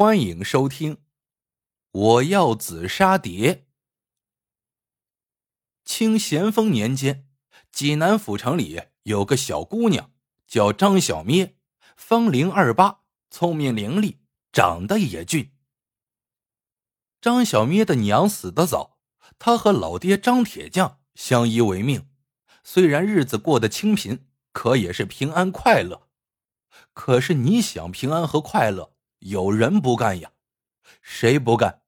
欢迎收听《我要紫砂碟》。清咸丰年间，济南府城里有个小姑娘，叫张小咩，芳龄二八，聪明伶俐，长得也俊。张小咩的娘死得早，她和老爹张铁匠相依为命，虽然日子过得清贫，可也是平安快乐。可是你想平安和快乐？有人不干呀，谁不干？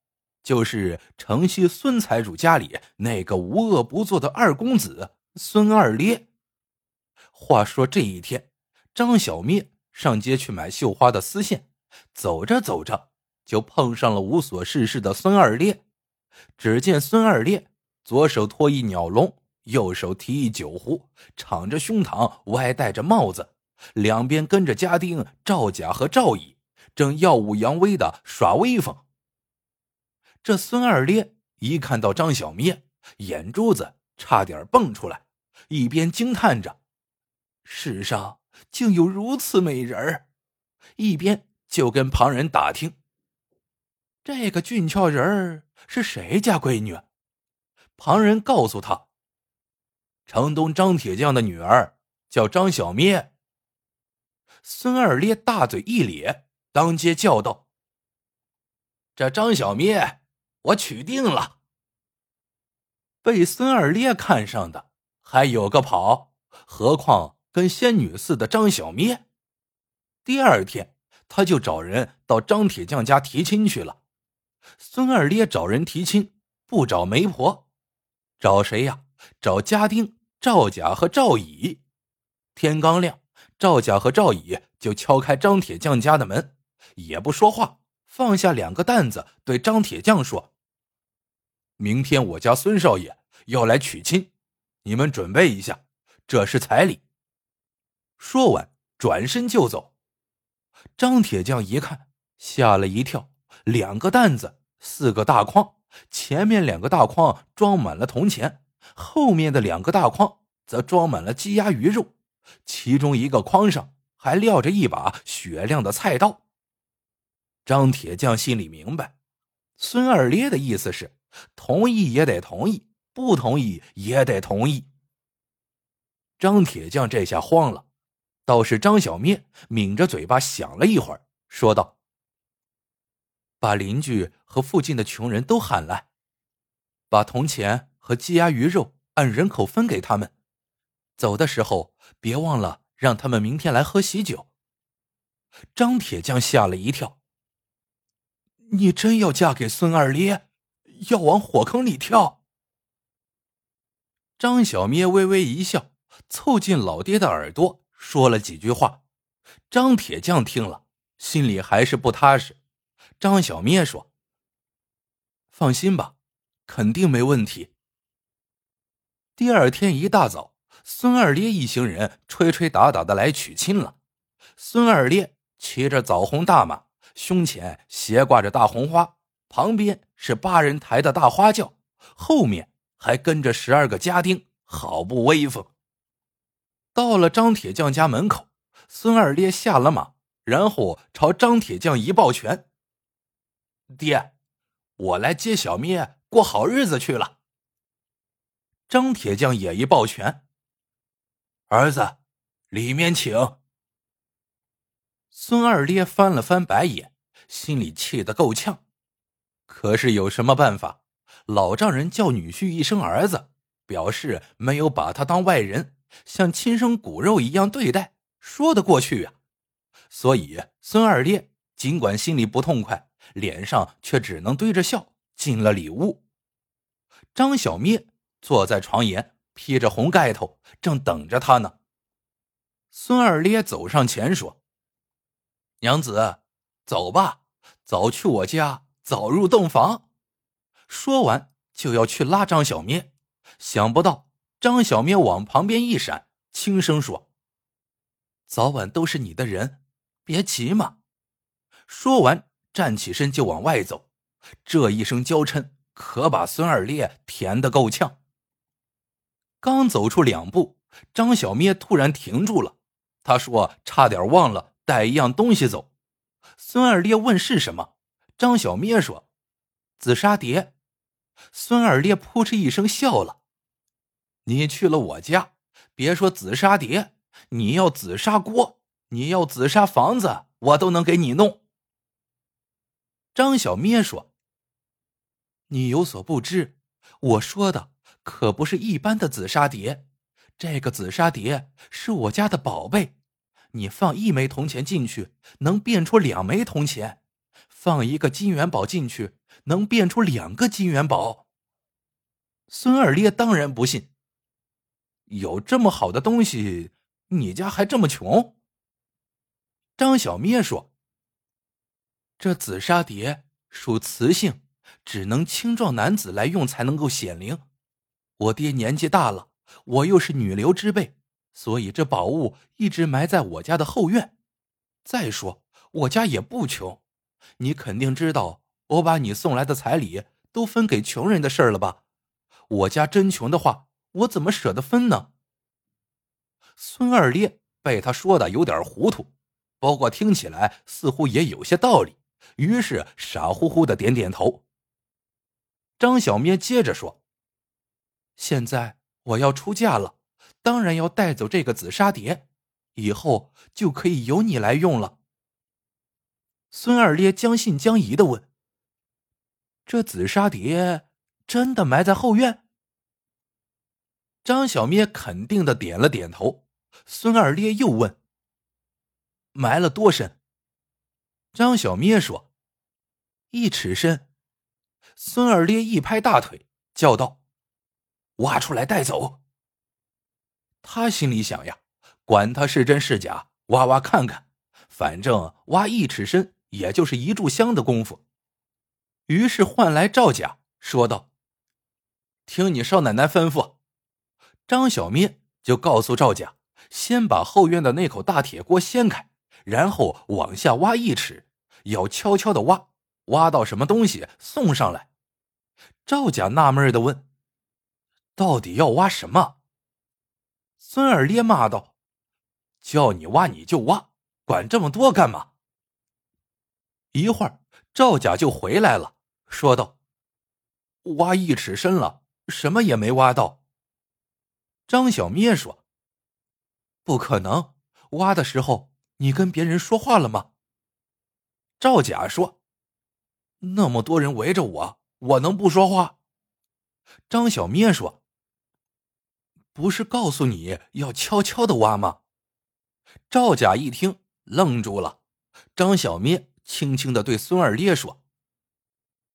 就是城西孙财主家里那个无恶不作的二公子孙二烈。话说这一天，张小咩上街去买绣花的丝线，走着走着就碰上了无所事事的孙二烈。只见孙二烈左手托一鸟笼，右手提一酒壶，敞着胸膛，歪戴着帽子，两边跟着家丁赵甲和赵乙。正耀武扬威的耍威风。这孙二烈一看到张小咩，眼珠子差点蹦出来，一边惊叹着：“世上竟有如此美人儿！”一边就跟旁人打听：“这个俊俏人儿是谁家闺女？”旁人告诉他：“城东张铁匠的女儿，叫张小咩。”孙二烈大嘴一咧。当街叫道：“这张小咩，我娶定了。”被孙二烈看上的还有个跑，何况跟仙女似的张小咩。第二天，他就找人到张铁匠家提亲去了。孙二烈找人提亲，不找媒婆，找谁呀？找家丁赵甲和赵乙。天刚亮，赵甲和赵乙就敲开张铁匠家的门。也不说话，放下两个担子，对张铁匠说：“明天我家孙少爷要来娶亲，你们准备一下，这是彩礼。”说完，转身就走。张铁匠一看，吓了一跳，两个担子，四个大筐，前面两个大筐装满了铜钱，后面的两个大筐则装满了鸡鸭鱼肉，其中一个筐上还撂着一把雪亮的菜刀。张铁匠心里明白，孙二烈的意思是同意也得同意，不同意也得同意。张铁匠这下慌了，倒是张小咩抿着嘴巴想了一会儿，说道：“把邻居和附近的穷人都喊来，把铜钱和鸡鸭鱼肉按人口分给他们。走的时候别忘了让他们明天来喝喜酒。”张铁匠吓了一跳。你真要嫁给孙二烈，要往火坑里跳？张小咩微微一笑，凑近老爹的耳朵说了几句话。张铁匠听了，心里还是不踏实。张小咩说：“放心吧，肯定没问题。”第二天一大早，孙二烈一行人吹吹打打的来娶亲了。孙二烈骑着枣红大马。胸前斜挂着大红花，旁边是八人抬的大花轿，后面还跟着十二个家丁，好不威风。到了张铁匠家门口，孙二爹下了马，然后朝张铁匠一抱拳：“爹，我来接小咩过好日子去了。”张铁匠也一抱拳：“儿子，里面请。”孙二爹翻了翻白眼，心里气得够呛。可是有什么办法？老丈人叫女婿一声儿子，表示没有把他当外人，像亲生骨肉一样对待，说得过去呀。所以孙二爹尽管心里不痛快，脸上却只能堆着笑进了里屋。张小咩坐在床沿，披着红盖头，正等着他呢。孙二爹走上前说。娘子，走吧，早去我家，早入洞房。说完就要去拉张小咩，想不到张小咩往旁边一闪，轻声说：“早晚都是你的人，别急嘛。”说完站起身就往外走。这一声娇嗔，可把孙二烈甜得够呛。刚走出两步，张小咩突然停住了。他说：“差点忘了。”带一样东西走，孙二烈问是什么，张小咩说：“紫砂碟。”孙二烈扑哧一声笑了：“你去了我家，别说紫砂碟，你要紫砂锅，你要紫砂房子，我都能给你弄。”张小咩说：“你有所不知，我说的可不是一般的紫砂碟，这个紫砂碟是我家的宝贝。你放一枚铜钱进去，能变出两枚铜钱；放一个金元宝进去，能变出两个金元宝。”孙二烈当然不信。有这么好的东西，你家还这么穷？张小咩说。这紫砂碟属雌性，只能青壮男子来用才能够显灵。我爹年纪大了，我又是女流之辈，所以这宝物一直埋在我家的后院。再说我家也不穷，你肯定知道我把你送来的彩礼都分给穷人的事儿了吧？我家真穷的话，我怎么舍得分呢？孙二烈被他说的有点糊涂，不过听起来似乎也有些道理。于是傻乎乎的点点头。张小咩接着说：“现在我要出嫁了，当然要带走这个紫砂碟，以后就可以由你来用了。”孙二烈将信将疑的问：“这紫砂碟真的埋在后院？”张小咩肯定的点了点头。孙二烈又问：“埋了多深？”张小咩说：“一尺深。”孙二烈一拍大腿，叫道：“挖出来带走！”他心里想呀，管他是真是假，挖挖看看，反正挖一尺深，也就是一炷香的功夫。于是唤来赵甲，说道：“听你少奶奶吩咐。”张小咩就告诉赵甲，先把后院的那口大铁锅掀开。然后往下挖一尺，要悄悄的挖，挖到什么东西送上来。赵甲纳闷的问：“到底要挖什么？”孙二爹骂道：“叫你挖你就挖，管这么多干嘛？”一会儿，赵甲就回来了，说道：“挖一尺深了，什么也没挖到。”张小咩说：“不可能，挖的时候。”你跟别人说话了吗？赵甲说：“那么多人围着我，我能不说话？”张小咩说：“不是告诉你要悄悄的挖吗？”赵甲一听愣住了。张小咩轻轻的对孙二烈说：“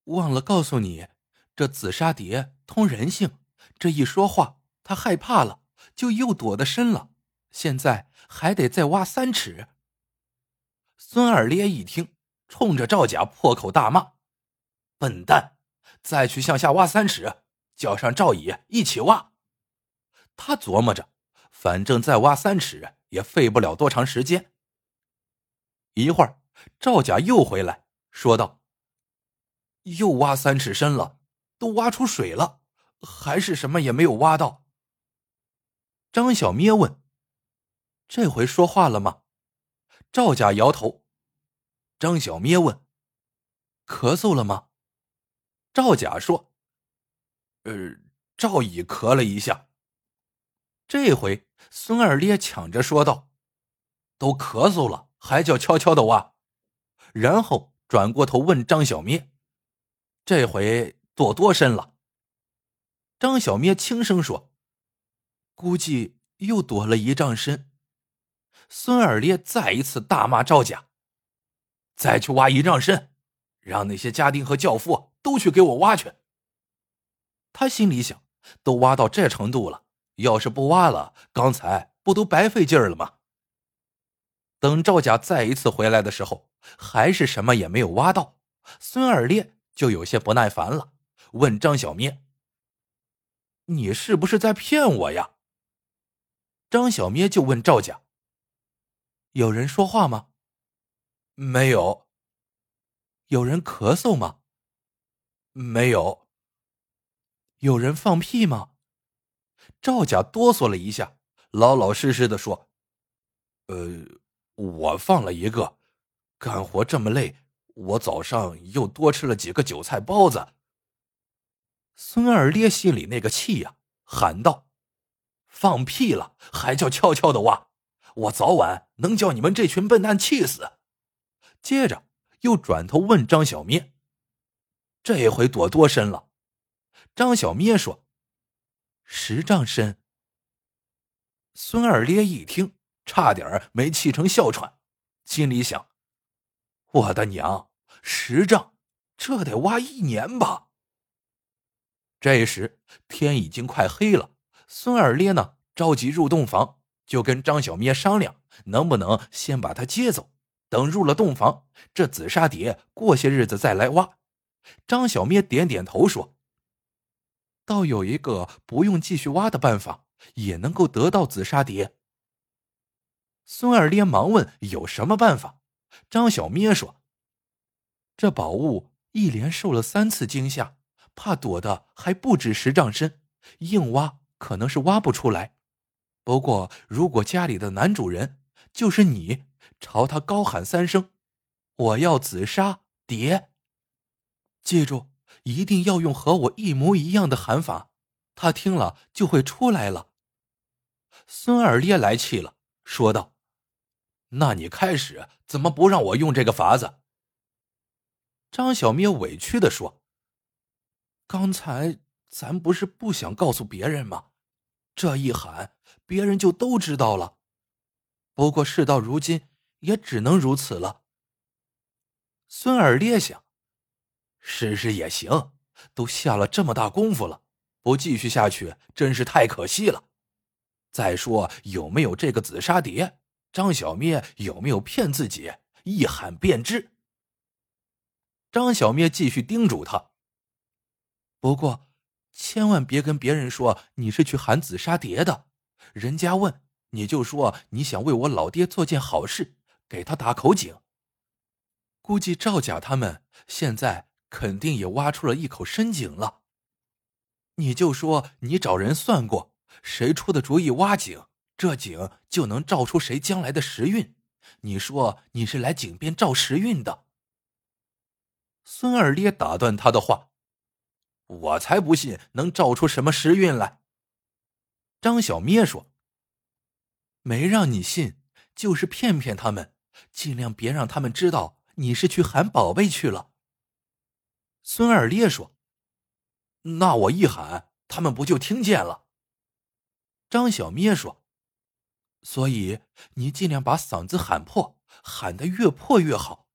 忘了告诉你，这紫砂蝶通人性，这一说话，他害怕了，就又躲得深了。现在还得再挖三尺。”孙二烈一听，冲着赵甲破口大骂：“笨蛋！再去向下挖三尺，叫上赵乙一起挖。”他琢磨着，反正再挖三尺也费不了多长时间。一会儿，赵甲又回来，说道：“又挖三尺深了，都挖出水了，还是什么也没有挖到。”张小咩问：“这回说话了吗？”赵甲摇头。张小咩问：“咳嗽了吗？”赵甲说：“呃，赵乙咳了一下。”这回孙二咧抢着说道：“都咳嗽了，还叫悄悄的挖？”然后转过头问张小咩：“这回躲多深了？”张小咩轻声说：“估计又躲了一丈深。”孙二咧再一次大骂赵家：“再去挖一丈深，让那些家丁和轿夫都去给我挖去。”他心里想：“都挖到这程度了，要是不挖了，刚才不都白费劲儿了吗？”等赵甲再一次回来的时候，还是什么也没有挖到。孙二烈就有些不耐烦了，问张小咩：“你是不是在骗我呀？”张小咩就问赵甲。有人说话吗？没有。有人咳嗽吗？没有。有人放屁吗？赵甲哆嗦了一下，老老实实的说：“呃，我放了一个。干活这么累，我早上又多吃了几个韭菜包子。孙二咧心里那个气呀，喊道：“放屁了，还叫悄悄的挖！我早晚能叫你们这群笨蛋气死！”接着又转头问张小咩：“这回躲多深了？”张小咩说：“十丈深。”孙二咧一听，差点没气成哮喘，心里想。我的娘，十丈，这得挖一年吧。这时天已经快黑了，孙二咧呢着急入洞房，就跟张小咩商量，能不能先把他接走，等入了洞房，这紫砂碟过些日子再来挖。张小咩点点头说：“倒有一个不用继续挖的办法，也能够得到紫砂碟。”孙二连忙问：“有什么办法？”张小咩说：“这宝物一连受了三次惊吓，怕躲的还不止十丈深，硬挖可能是挖不出来。不过，如果家里的男主人就是你，朝他高喊三声‘我要紫砂蝶’，记住，一定要用和我一模一样的喊法，他听了就会出来了。”孙二咧来气了，说道。那你开始怎么不让我用这个法子？张小咩委屈的说：“刚才咱不是不想告诉别人吗？这一喊，别人就都知道了。不过事到如今，也只能如此了。”孙二咧想：“试试也行，都下了这么大功夫了，不继续下去真是太可惜了。再说，有没有这个紫砂碟？”张小咩有没有骗自己？一喊便知。张小咩继续叮嘱他：“不过，千万别跟别人说你是去喊紫砂碟的。人家问，你就说你想为我老爹做件好事，给他打口井。估计赵甲他们现在肯定也挖出了一口深井了。你就说你找人算过，谁出的主意挖井？”这井就能照出谁将来的时运？你说你是来井边照时运的？孙二咧打断他的话：“我才不信能照出什么时运来。”张小咩说：“没让你信，就是骗骗他们，尽量别让他们知道你是去喊宝贝去了。”孙二咧说：“那我一喊，他们不就听见了？”张小咩说。所以你尽量把嗓子喊破，喊得越破越好。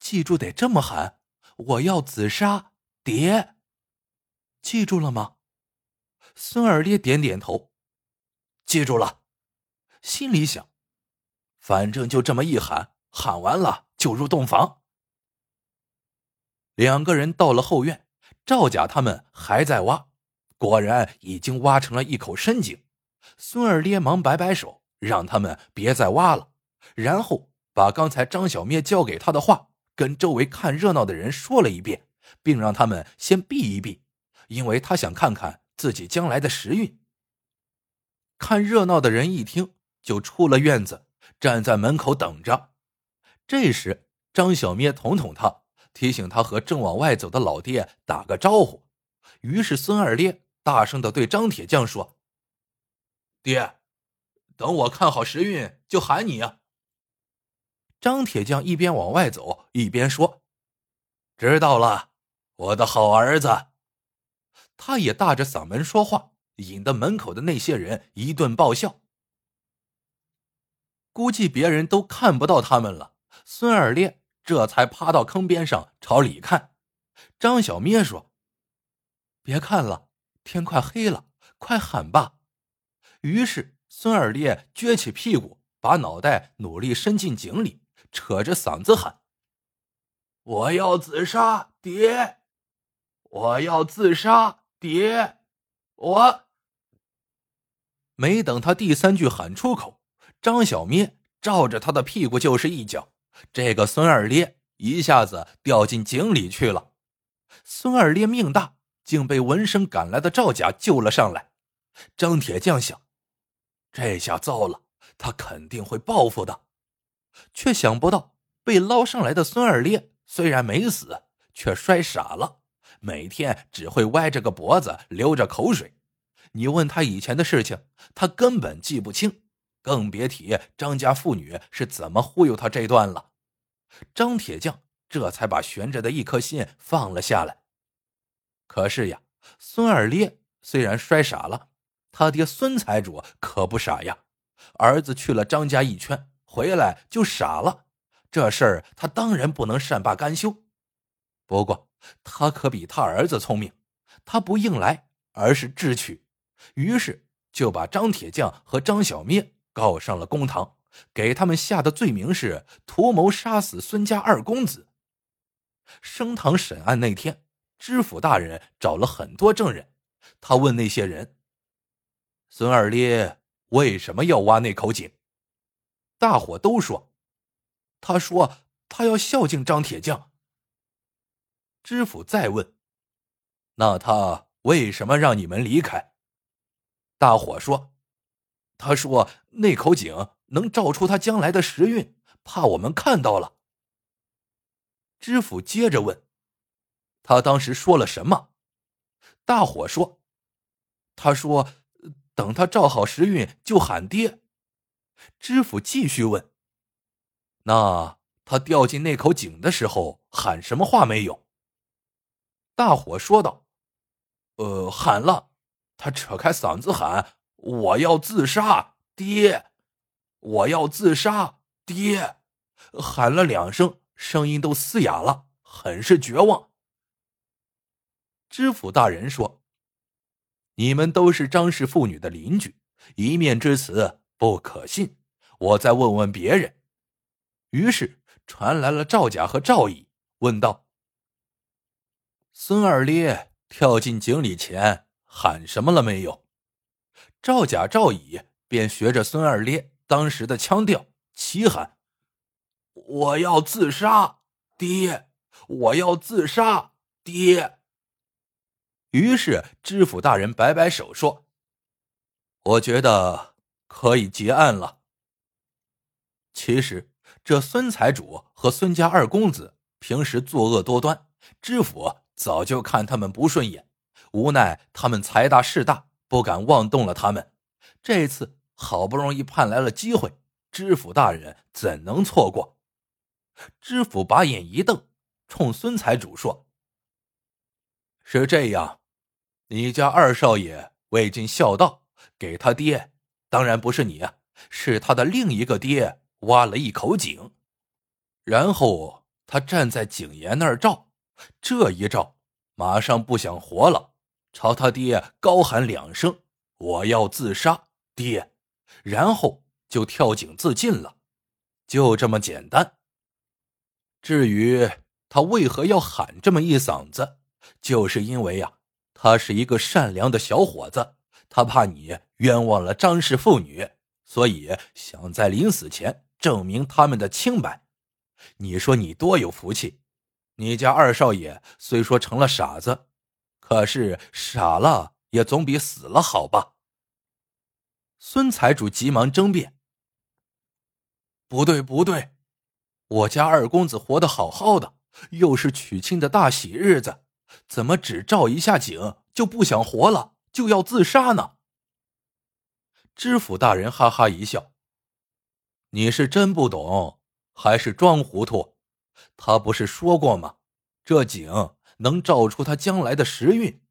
记住得这么喊：“我要紫砂蝶。”记住了吗？孙二咧点点头，记住了。心里想：反正就这么一喊，喊完了就入洞房。两个人到了后院，赵甲他们还在挖，果然已经挖成了一口深井。孙二连忙摆摆手。让他们别再挖了，然后把刚才张小咩教给他的话跟周围看热闹的人说了一遍，并让他们先避一避，因为他想看看自己将来的时运。看热闹的人一听，就出了院子，站在门口等着。这时，张小咩捅捅他，提醒他和正往外走的老爹打个招呼。于是，孙二咧大声的对张铁匠说：“爹。”等我看好时运，就喊你啊！张铁匠一边往外走，一边说：“知道了，我的好儿子。”他也大着嗓门说话，引得门口的那些人一顿爆笑。估计别人都看不到他们了。孙二烈这才趴到坑边上朝里看。张小咩说：“别看了，天快黑了，快喊吧。”于是。孙二烈撅起屁股，把脑袋努力伸进井里，扯着嗓子喊：“我要自杀爹！我要自杀爹！我……”没等他第三句喊出口，张小咩照着他的屁股就是一脚，这个孙二咧一下子掉进井里去了。孙二咧命大，竟被闻声赶来的赵家救了上来。张铁匠想。这下糟了，他肯定会报复的，却想不到被捞上来的孙二咧虽然没死，却摔傻了，每天只会歪着个脖子，流着口水。你问他以前的事情，他根本记不清，更别提张家妇女是怎么忽悠他这段了。张铁匠这才把悬着的一颗心放了下来。可是呀，孙二烈虽然摔傻了，他爹孙财主可不傻呀。儿子去了张家一圈，回来就傻了。这事儿他当然不能善罢甘休。不过他可比他儿子聪明，他不硬来，而是智取。于是就把张铁匠和张小咩告上了公堂，给他们下的罪名是图谋杀死孙家二公子。升堂审案那天，知府大人找了很多证人，他问那些人：“孙二烈为什么要挖那口井？”大伙都说：“他说他要孝敬张铁匠。”知府再问：“那他为什么让你们离开？”大伙说：“他说那口井能照出他将来的时运，怕我们看到了。”知府接着问：“他当时说了什么？”大伙说：“他说等他照好时运就喊爹。”知府继续问：“那他掉进那口井的时候喊什么话没有？”大伙说道：“呃，喊了。”他扯开嗓子喊：“我要自杀，爹！我要自杀，爹！”喊了两声，声音都嘶哑了，很是绝望。知府大人说：“你们都是张氏妇女的邻居，一面之词不可信，我再问问别人。”于是传来了赵甲和赵乙，问道：“孙二烈跳进井里前。”喊什么了没有？赵甲、赵乙便学着孙二咧当时的腔调齐喊：“我要自杀，爹！我要自杀，爹！”于是知府大人摆摆手说：“我觉得可以结案了。”其实这孙财主和孙家二公子平时作恶多端，知府早就看他们不顺眼。无奈他们财大势大，不敢妄动了他们。这次好不容易盼来了机会，知府大人怎能错过？知府把眼一瞪，冲孙财主说：“是这样，你家二少爷未尽孝道，给他爹，当然不是你啊，是他的另一个爹挖了一口井，然后他站在井沿那儿照，这一照，马上不想活了。”朝他爹高喊两声：“我要自杀，爹！”然后就跳井自尽了，就这么简单。至于他为何要喊这么一嗓子，就是因为呀，他是一个善良的小伙子，他怕你冤枉了张氏妇女，所以想在临死前证明他们的清白。你说你多有福气，你家二少爷虽说成了傻子。可是傻了也总比死了好吧？孙财主急忙争辩：“不对，不对，我家二公子活得好好的，又是娶亲的大喜日子，怎么只照一下井就不想活了，就要自杀呢？”知府大人哈哈一笑：“你是真不懂，还是装糊涂？他不是说过吗？这井……”能照出他将来的时运，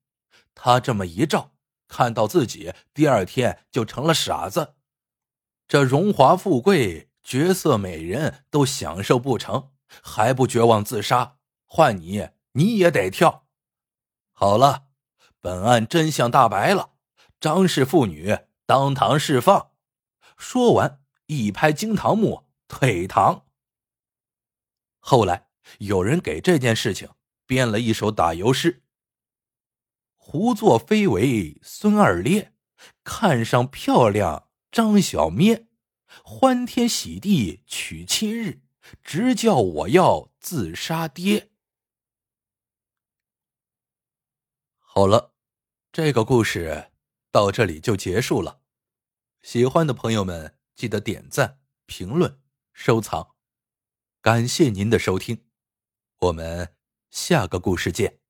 他这么一照，看到自己第二天就成了傻子，这荣华富贵、绝色美人都享受不成，还不绝望自杀？换你，你也得跳。好了，本案真相大白了，张氏妇女当堂释放。说完，一拍惊堂木，退堂。后来有人给这件事情。编了一首打油诗：“胡作非为孙二烈，看上漂亮张小咩，欢天喜地娶亲日，直叫我要自杀爹。”好了，这个故事到这里就结束了。喜欢的朋友们记得点赞、评论、收藏，感谢您的收听。我们下个故事见。